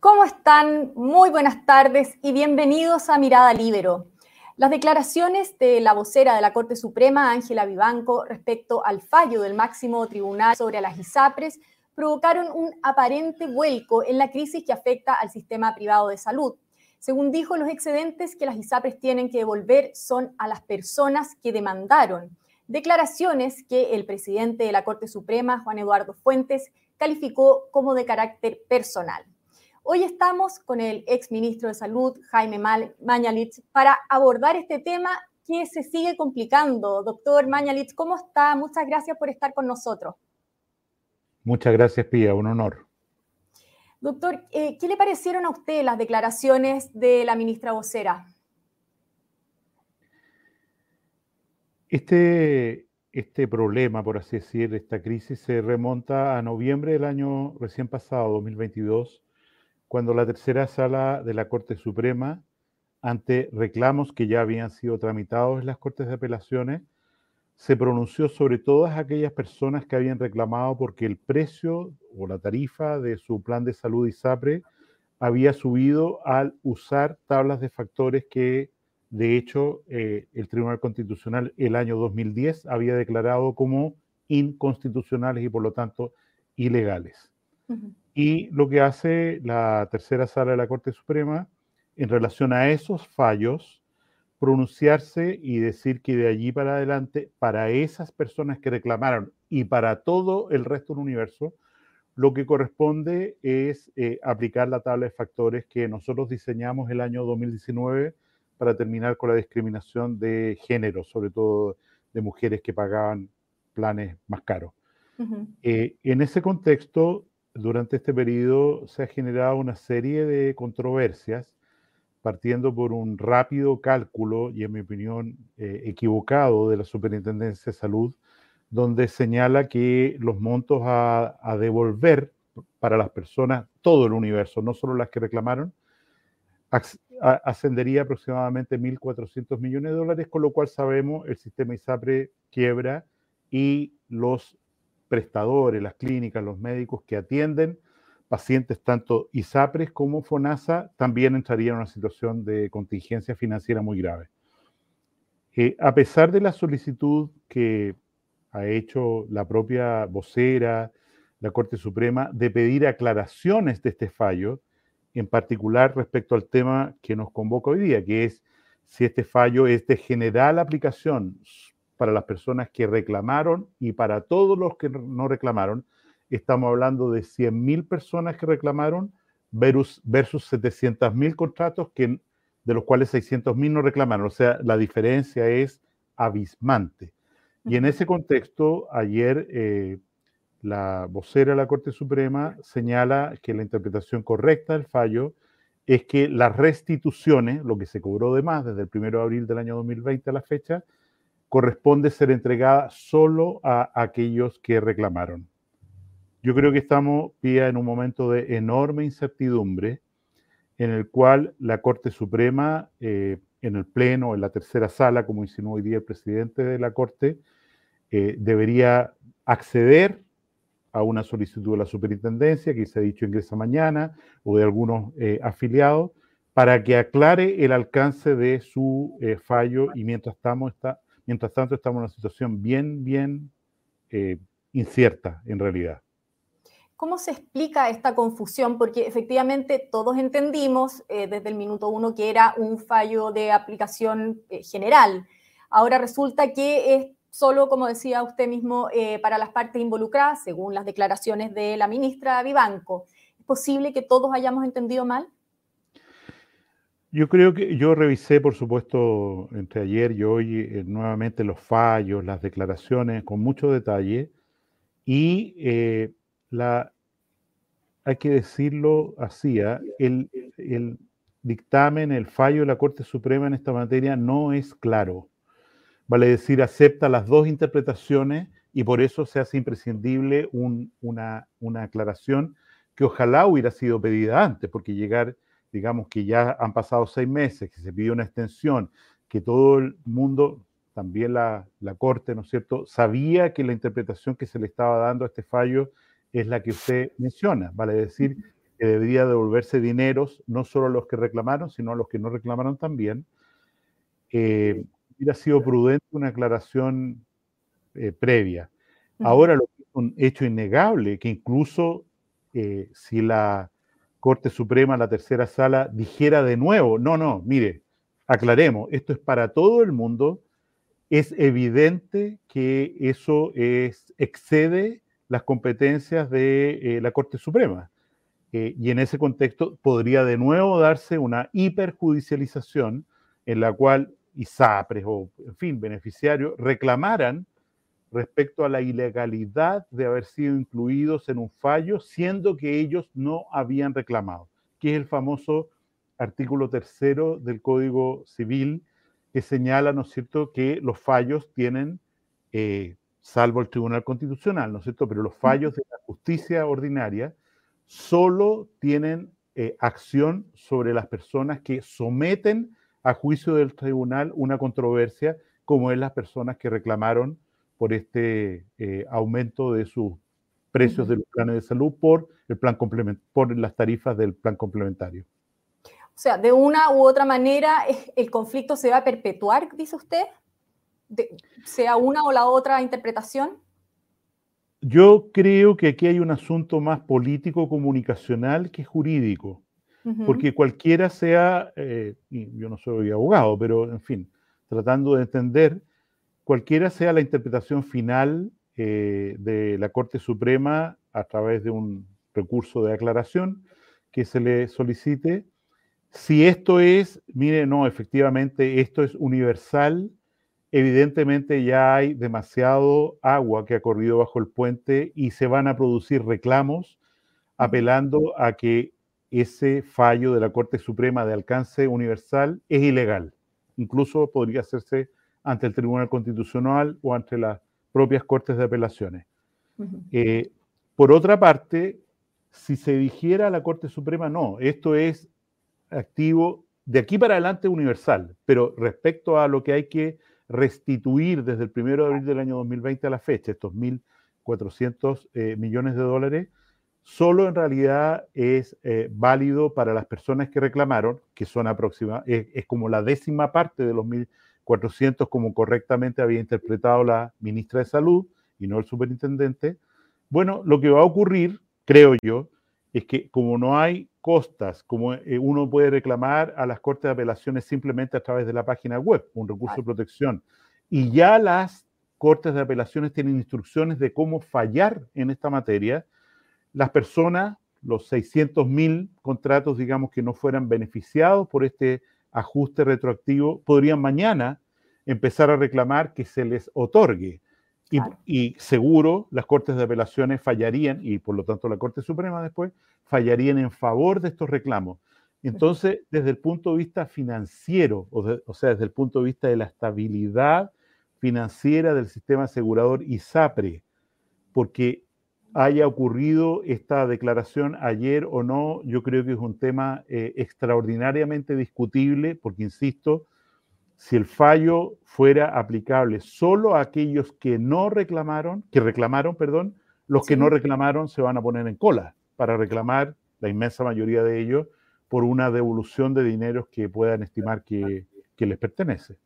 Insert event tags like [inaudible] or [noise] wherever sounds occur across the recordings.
¿Cómo están? Muy buenas tardes y bienvenidos a Mirada Libero. Las declaraciones de la vocera de la Corte Suprema, Ángela Vivanco, respecto al fallo del máximo tribunal sobre las ISAPRES provocaron un aparente vuelco en la crisis que afecta al sistema privado de salud. Según dijo, los excedentes que las ISAPRES tienen que devolver son a las personas que demandaron. Declaraciones que el presidente de la Corte Suprema, Juan Eduardo Fuentes, calificó como de carácter personal. Hoy estamos con el ex ministro de Salud, Jaime Mañalich, para abordar este tema que se sigue complicando. Doctor Mañalich, ¿cómo está? Muchas gracias por estar con nosotros. Muchas gracias, Pía, un honor. Doctor, eh, ¿qué le parecieron a usted las declaraciones de la ministra vocera? Este, este problema, por así decir, esta crisis se remonta a noviembre del año recién pasado, 2022, cuando la tercera sala de la Corte Suprema, ante reclamos que ya habían sido tramitados en las Cortes de Apelaciones, se pronunció sobre todas aquellas personas que habían reclamado porque el precio o la tarifa de su plan de salud ISAPRE había subido al usar tablas de factores que, de hecho, eh, el Tribunal Constitucional el año 2010 había declarado como inconstitucionales y por lo tanto ilegales. Y lo que hace la tercera sala de la Corte Suprema en relación a esos fallos, pronunciarse y decir que de allí para adelante, para esas personas que reclamaron y para todo el resto del universo, lo que corresponde es eh, aplicar la tabla de factores que nosotros diseñamos el año 2019 para terminar con la discriminación de género, sobre todo de mujeres que pagaban planes más caros. Eh, en ese contexto, durante este periodo se ha generado una serie de controversias, partiendo por un rápido cálculo y, en mi opinión, eh, equivocado de la Superintendencia de Salud, donde señala que los montos a, devolver para las personas, todo el universo, no solo las que reclamaron, ascendería aproximadamente 1.400 millones de dólares, con lo cual sabemos el sistema ISAPRE quiebra y los prestadores, las clínicas, los médicos que atienden pacientes tanto ISAPRES como FONASA también entrarían en una situación de contingencia financiera muy grave. Eh, a pesar de la solicitud que ha hecho la propia vocera, la Corte Suprema, de pedir aclaraciones de este fallo, en particular respecto al tema que nos convoca hoy día, que es si este fallo es de general aplicación para las personas que reclamaron y para todos los que no reclamaron. Estamos hablando de 100.000 personas que reclamaron versus, versus 700.000 contratos que, de los cuales 600.000 no reclamaron. O sea, la diferencia es abismante. Y en ese contexto, ayer eh, la vocera de la Corte Suprema señala que la interpretación correcta del fallo es que las restituciones, lo que se cobró de más desde el 1 de abril del año 2020 a la fecha, corresponde ser entregada solo a aquellos que reclamaron. Yo creo que estamos, en un momento de enorme incertidumbre en el cual la Corte Suprema, eh, en el Pleno, en la tercera sala, como insinuó hoy día el presidente de la Corte, eh, debería acceder a una solicitud de la superintendencia, que se ha dicho ingresa mañana, o de algunos eh, afiliados, para que aclare el alcance de su fallo y mientras estamos, está, Mientras tanto, estamos en una situación bien, bien eh, incierta en realidad. ¿Cómo se explica esta confusión? Porque efectivamente todos entendimos eh, desde el minuto uno que era un fallo de aplicación eh, general. Ahora resulta que es solo, como decía usted mismo, para las partes involucradas, según las declaraciones de la ministra Vivanco. ¿Es posible que todos hayamos entendido mal? Yo creo que yo revisé, por supuesto, entre ayer y hoy eh, nuevamente los fallos, las declaraciones con mucho detalle y eh, la, hay que decirlo así, ¿ah? el, el dictamen, el fallo de la Corte Suprema en esta materia no es claro. Vale decir, acepta las dos interpretaciones y por eso se hace imprescindible una, una aclaración que ojalá hubiera sido pedida antes, porque llegar digamos que ya han pasado seis meses, que se pidió una extensión, que todo el mundo, también la, Corte, ¿no es cierto?, sabía que la interpretación que se le estaba dando a este fallo es la que usted menciona, vale decir, que debería devolverse dineros, no solo a los que reclamaron, sino a los que no reclamaron también. Eh, hubiera sido prudente una aclaración eh, previa. Ahora lo que es un hecho innegable, que incluso eh, si la Corte Suprema, la tercera sala, dijera de nuevo, no, no, mire, aclaremos, esto es para todo el mundo, es evidente que eso es, excede las competencias de eh, la Corte Suprema. Eh, y en ese contexto podría de nuevo darse una hiperjudicialización en la cual ISAPRES o, en fin, beneficiarios reclamaran respecto a la ilegalidad de haber sido incluidos en un fallo, siendo que ellos no habían reclamado, que es el famoso artículo tercero del Código Civil, que señala, ¿no es cierto?, que los fallos tienen, eh, salvo el Tribunal Constitucional, ¿no es cierto?, pero los fallos de la justicia ordinaria solo tienen eh, acción sobre las personas que someten a juicio del tribunal una controversia, como es las personas que reclamaron por este eh, aumento de sus precios de los planes de salud por, el plan por las tarifas del plan complementario. O sea, de una u otra manera, el conflicto se va a perpetuar, dice usted, sea una o la otra interpretación. Yo creo que aquí hay un asunto más político, comunicacional que jurídico, porque cualquiera sea, eh, yo no soy abogado, pero en fin, tratando de entender, cualquiera sea la interpretación final eh, de la Corte Suprema a través de un recurso de aclaración que se le solicite, si esto es, mire, no, efectivamente, esto es universal, evidentemente ya hay demasiado agua que ha corrido bajo el puente y se van a producir reclamos apelando a que ese fallo de la Corte Suprema de alcance universal es ilegal. Incluso podría hacerse ante el Tribunal Constitucional o ante las propias Cortes de Apelaciones. Eh, por otra parte, si se dijera a la Corte Suprema, no, esto es activo de aquí para adelante universal, pero respecto a lo que hay que restituir desde el 1 de abril del año 2020 a la fecha, estos 1.400 eh, millones de dólares, solo en realidad es eh, válido para las personas que reclamaron, que son aproximadamente, es, como la décima parte de los 1.000 400 como correctamente había interpretado la ministra de Salud y no el superintendente. Bueno, lo que va a ocurrir, creo yo, es que como no hay costas, como eh, uno puede reclamar a las Cortes de Apelaciones simplemente a través de la página web, un recurso de protección, y ya las Cortes de Apelaciones tienen instrucciones de cómo fallar en esta materia, las personas, los 600 mil contratos, digamos, que no fueran beneficiados por este ajuste retroactivo, podrían mañana empezar a reclamar que se les otorgue. Y, seguro las Cortes de Apelaciones fallarían, y por lo tanto la Corte Suprema después, fallarían en favor de estos reclamos. Entonces, desde el punto de vista financiero, o, sea, desde el punto de vista de la estabilidad financiera del sistema asegurador ISAPRE, porque haya ocurrido esta declaración ayer o no, yo creo que es un tema eh, extraordinariamente discutible, porque, insisto, si el fallo fuera aplicable solo a aquellos que no reclamaron, que reclamaron, perdón, los que no reclamaron se van a poner en cola para reclamar, la inmensa mayoría de ellos, por una devolución de dineros que puedan estimar que, que les pertenece.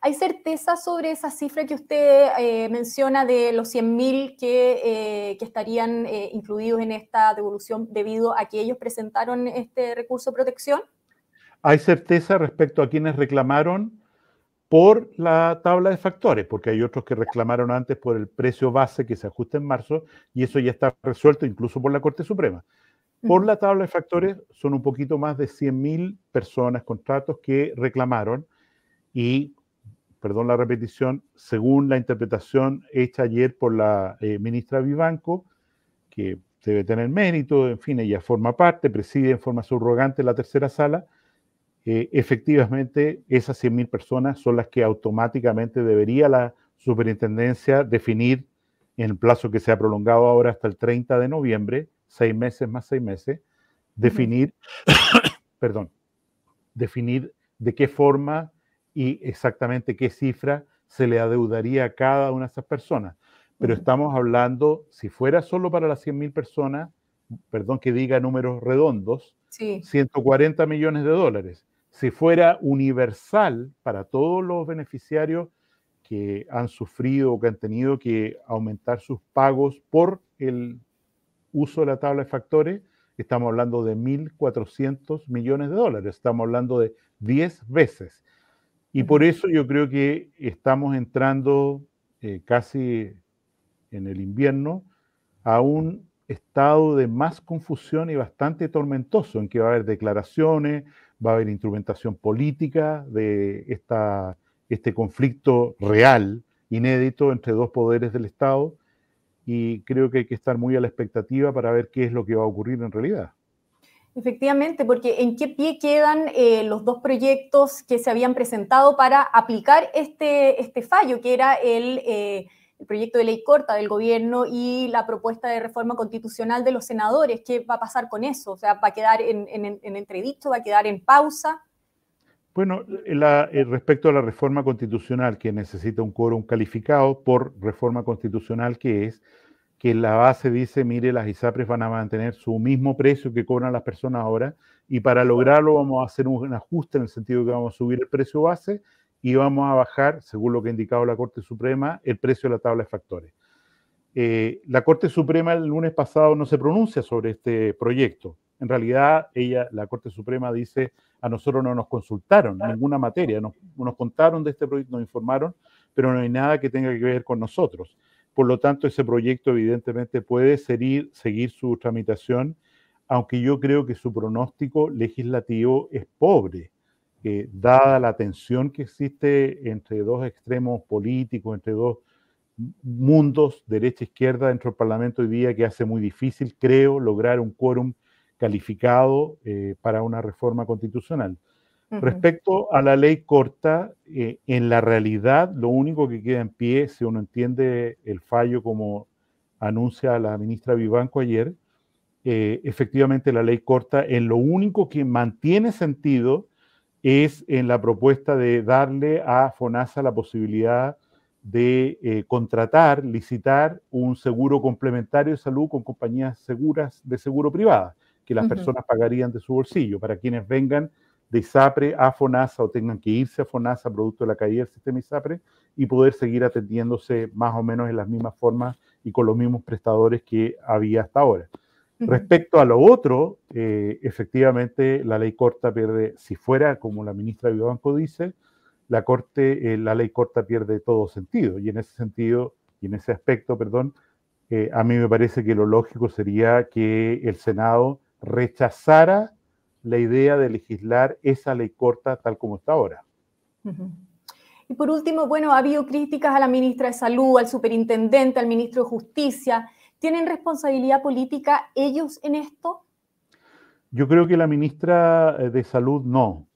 ¿Hay certeza sobre esa cifra que usted eh, menciona de los 100.000 que, eh, que estarían eh, incluidos en esta devolución debido a que ellos presentaron este recurso de protección? Hay certeza respecto a quienes reclamaron por la tabla de factores, porque hay otros que reclamaron antes por el precio base que se ajusta en marzo y eso ya está resuelto incluso por la Corte Suprema. Por la tabla de factores son un poquito más de 100.000 personas, contratos que reclamaron y, perdón la repetición, según la interpretación hecha ayer por la eh, ministra Vivanco, que debe tener mérito, en fin, ella forma parte, preside en forma subrogante la tercera sala, eh, efectivamente esas 100.000 personas son las que automáticamente debería la superintendencia definir en el plazo que se ha prolongado ahora hasta el 30 de noviembre, seis meses más seis meses, definir, [coughs] perdón, definir de qué forma y exactamente qué cifra se le adeudaría a cada una de esas personas. Pero estamos hablando, si fuera solo para las 100.000 personas, perdón que diga números redondos, 140 millones de dólares. Si fuera universal para todos los beneficiarios que han sufrido o que han tenido que aumentar sus pagos por el uso de la tabla de factores, estamos hablando de 1.400 millones de dólares, estamos hablando de 10 veces. Y por eso yo creo que estamos entrando eh, casi en el invierno a un estado de más confusión y bastante tormentoso, en que va a haber declaraciones, va a haber instrumentación política de esta, este conflicto real, inédito, entre dos poderes del Estado, y creo que hay que estar muy a la expectativa para ver qué es lo que va a ocurrir en realidad. Efectivamente, porque ¿en qué pie quedan eh, los dos proyectos que se habían presentado para aplicar este, este fallo, que era el, eh, el, proyecto de ley corta del gobierno y la propuesta de reforma constitucional de los senadores? ¿Qué va a pasar con eso? O sea, ¿va a quedar en, en, en entredicho? ¿Va a quedar en pausa? Bueno, eh, respecto a la reforma constitucional, que necesita un quórum calificado por reforma constitucional, que es que la base dice, mire, las ISAPRES van a mantener su mismo precio que cobran las personas ahora, y para lograrlo vamos a hacer un ajuste en el sentido de que vamos a subir el precio base y vamos a bajar, según lo que ha indicado la Corte Suprema, el precio de la tabla de factores. Eh, la Corte Suprema el lunes pasado no se pronuncia sobre este proyecto. En realidad, ella, la Corte Suprema dice, a nosotros no nos consultaron ninguna materia, nos, nos contaron de este proyecto, nos informaron, pero no hay nada que tenga que ver con nosotros. Por lo tanto, ese proyecto evidentemente puede seguir, su tramitación, aunque yo creo que su pronóstico legislativo es pobre, dada la tensión que existe entre dos extremos políticos, entre dos mundos, derecha e izquierda, dentro del Parlamento hoy día, que hace muy difícil, creo, lograr un quórum calificado eh, para una reforma constitucional. Respecto a la ley corta, eh, en la realidad lo único que queda en pie, si uno entiende el fallo como anuncia la ministra Vivanco ayer, eh, efectivamente la ley corta, en lo único que mantiene sentido es en la propuesta de darle a FONASA la posibilidad de contratar, licitar un seguro complementario de salud con compañías seguras de seguro privada que las personas pagarían de su bolsillo para quienes vengan de ISAPRE a FONASA o tengan que irse a FONASA producto de la caída del sistema ISAPRE y poder seguir atendiéndose más o menos en las mismas formas y con los mismos prestadores que había hasta ahora. Respecto a lo otro, eh, efectivamente la ley corta pierde, si fuera como la ministra Vivanco dice, la, corte, eh, la ley corta pierde todo sentido. Y en ese sentido, y en ese aspecto, perdón, eh, a mí me parece que lo lógico sería que el Senado rechazara la idea de legislar esa ley corta tal como está ahora. Y por último, bueno, ha habido críticas a la ministra de Salud, al superintendente, al ministro de Justicia. ¿Tienen responsabilidad política ellos en esto? Yo creo que la ministra eh, de Salud no.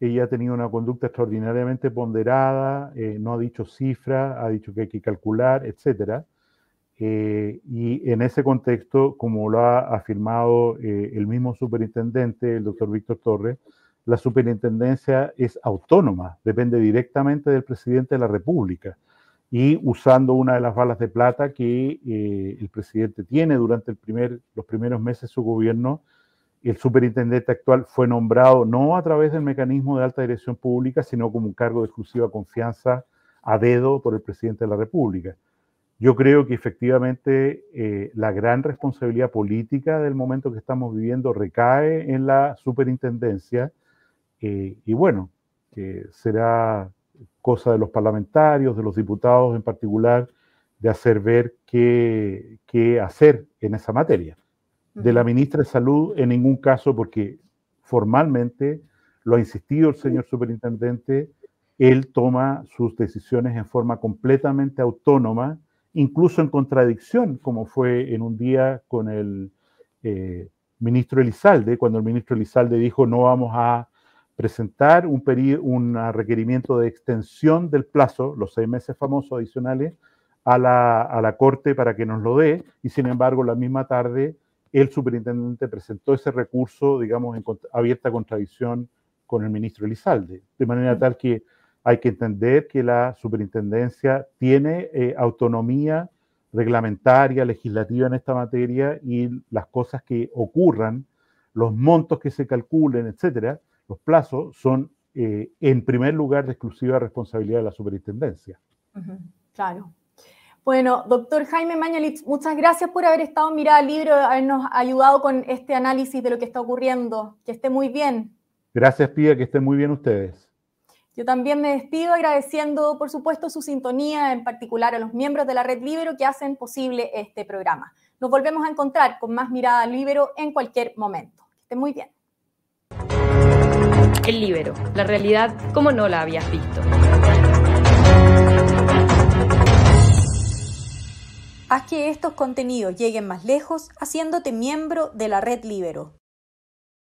Ella ha tenido una conducta extraordinariamente ponderada, eh, no ha dicho cifra, ha dicho que hay que calcular, etcétera. Eh, y en ese contexto, como lo ha afirmado eh, el mismo superintendente, el doctor Víctor Torres, la superintendencia es autónoma, depende directamente del presidente de la República. Y usando una de las balas de plata que eh, el presidente tiene durante el primer, los primeros meses de su gobierno, el superintendente actual fue nombrado no a través del mecanismo de alta dirección pública, sino como un cargo de exclusiva confianza a dedo por el presidente de la República. Yo creo que efectivamente eh, la gran responsabilidad política del momento que estamos viviendo recae en la superintendencia eh, y bueno, que será cosa de los parlamentarios, de los diputados en particular, de hacer ver qué, qué hacer en esa materia. De la ministra de Salud, en ningún caso, porque formalmente lo ha insistido el señor superintendente, él toma sus decisiones en forma completamente autónoma incluso en contradicción, como fue en un día con el eh, ministro Elizalde, cuando el ministro Elizalde dijo no vamos a presentar un, un requerimiento de extensión del plazo, los seis meses famosos adicionales, a la, a la Corte para que nos lo dé, y sin embargo la misma tarde el superintendente presentó ese recurso, digamos, en abierta contradicción con el ministro Elizalde, de manera tal que hay que entender que la superintendencia tiene eh, autonomía reglamentaria, legislativa en esta materia y las cosas que ocurran, los montos que se calculen, etcétera, los plazos son eh, en primer lugar de exclusiva responsabilidad de la superintendencia. Claro. Bueno, doctor Jaime Mañalitz, muchas gracias por haber estado en Mirada Libre, habernos ayudado con este análisis de lo que está ocurriendo. Que esté muy bien. Gracias, Pía, que estén muy bien ustedes. Yo también me despido agradeciendo, por supuesto, su sintonía, en particular a los miembros de la Red Libero que hacen posible este programa. Nos volvemos a encontrar con más Mirada Libero en cualquier momento. Que esté muy bien. El Libero, la realidad como no la habías visto. Haz que estos contenidos lleguen más lejos haciéndote miembro de la Red Libero.